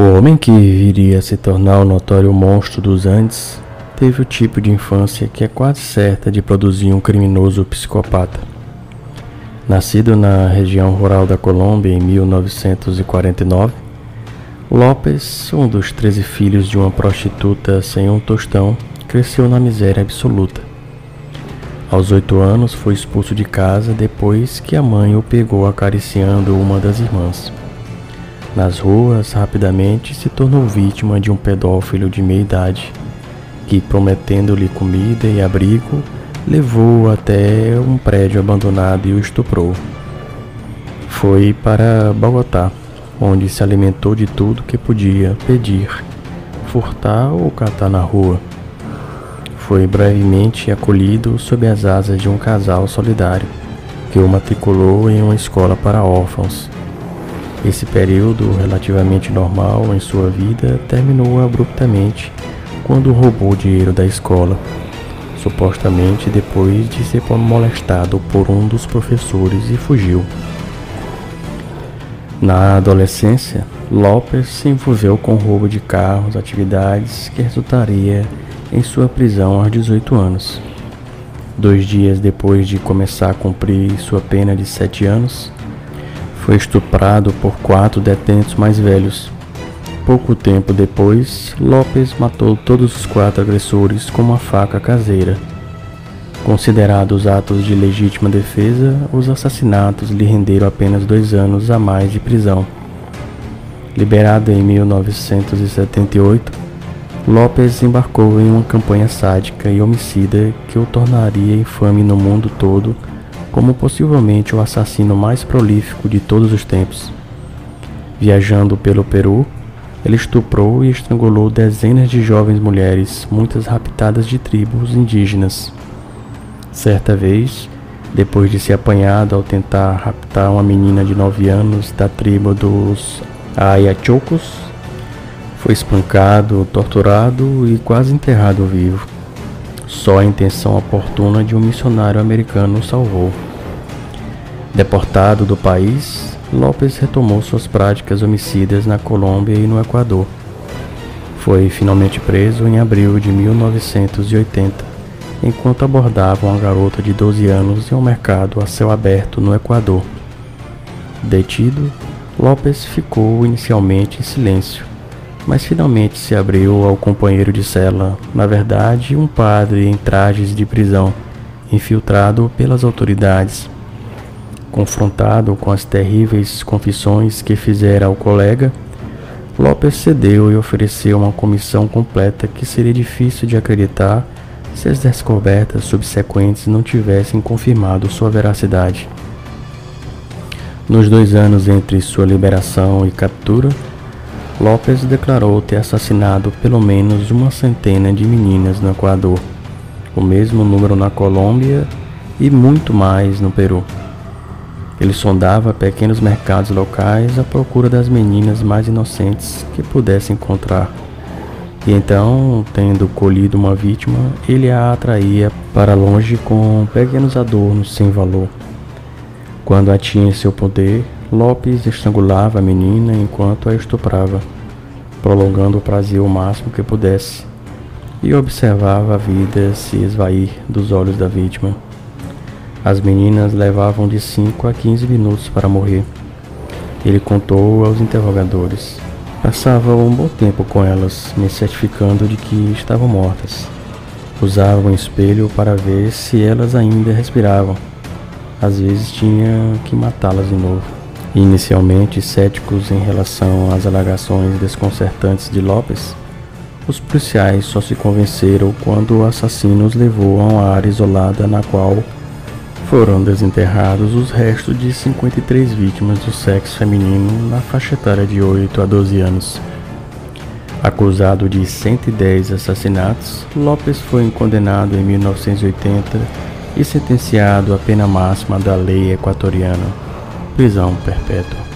O homem que viria a se tornar o notório monstro dos Andes teve o tipo de infância que é quase certa de produzir um criminoso psicopata. Nascido na região rural da Colômbia em 1949, Lopes, um dos 13 filhos de uma prostituta sem um tostão, cresceu na miséria absoluta. Aos oito anos foi expulso de casa depois que a mãe o pegou acariciando uma das irmãs. Nas ruas, rapidamente se tornou vítima de um pedófilo de meia idade, que, prometendo-lhe comida e abrigo, levou até um prédio abandonado e o estuprou. Foi para Bogotá, onde se alimentou de tudo que podia pedir, furtar ou catar na rua. Foi brevemente acolhido sob as asas de um casal solidário, que o matriculou em uma escola para órfãos esse período relativamente normal em sua vida terminou abruptamente quando roubou dinheiro da escola, supostamente depois de ser molestado por um dos professores e fugiu. Na adolescência, Lopes se envolveu com roubo de carros, atividades que resultaria em sua prisão aos 18 anos. Dois dias depois de começar a cumprir sua pena de sete anos, foi estuprado por quatro detentos mais velhos. Pouco tempo depois, Lopes matou todos os quatro agressores com uma faca caseira. Considerados atos de legítima defesa, os assassinatos lhe renderam apenas dois anos a mais de prisão. Liberado em 1978, Lopes embarcou em uma campanha sádica e homicida que o tornaria infame no mundo todo como possivelmente o assassino mais prolífico de todos os tempos. Viajando pelo Peru, ele estuprou e estrangulou dezenas de jovens mulheres, muitas raptadas de tribos indígenas. Certa vez, depois de ser apanhado ao tentar raptar uma menina de 9 anos da tribo dos Ayachocos, foi espancado, torturado e quase enterrado vivo. Só a intenção oportuna de um missionário americano o salvou. Deportado do país, Lopes retomou suas práticas homicidas na Colômbia e no Equador. Foi finalmente preso em abril de 1980, enquanto abordava uma garota de 12 anos em um mercado a céu aberto no Equador. Detido, Lopes ficou inicialmente em silêncio, mas finalmente se abriu ao companheiro de cela, na verdade, um padre em trajes de prisão, infiltrado pelas autoridades. Confrontado com as terríveis confissões que fizera ao colega, Lopes cedeu e ofereceu uma comissão completa que seria difícil de acreditar se as descobertas subsequentes não tivessem confirmado sua veracidade. Nos dois anos entre sua liberação e captura, Lopes declarou ter assassinado pelo menos uma centena de meninas no Equador, o mesmo número na Colômbia e muito mais no Peru. Ele sondava pequenos mercados locais à procura das meninas mais inocentes que pudesse encontrar. E então, tendo colhido uma vítima, ele a atraía para longe com pequenos adornos sem valor. Quando a tinha em seu poder, Lopes estrangulava a menina enquanto a estuprava, prolongando o prazer o máximo que pudesse, e observava a vida se esvair dos olhos da vítima. As meninas levavam de 5 a 15 minutos para morrer. Ele contou aos interrogadores. Passava um bom tempo com elas, me certificando de que estavam mortas. Usava um espelho para ver se elas ainda respiravam. Às vezes tinha que matá-las de novo. Inicialmente céticos em relação às alegações desconcertantes de Lopes, os policiais só se convenceram quando o assassino os levou a uma área isolada na qual foram desenterrados os restos de 53 vítimas do sexo feminino na faixa etária de 8 a 12 anos. Acusado de 110 assassinatos, Lopes foi condenado em 1980 e sentenciado à pena máxima da lei equatoriana prisão perpétua.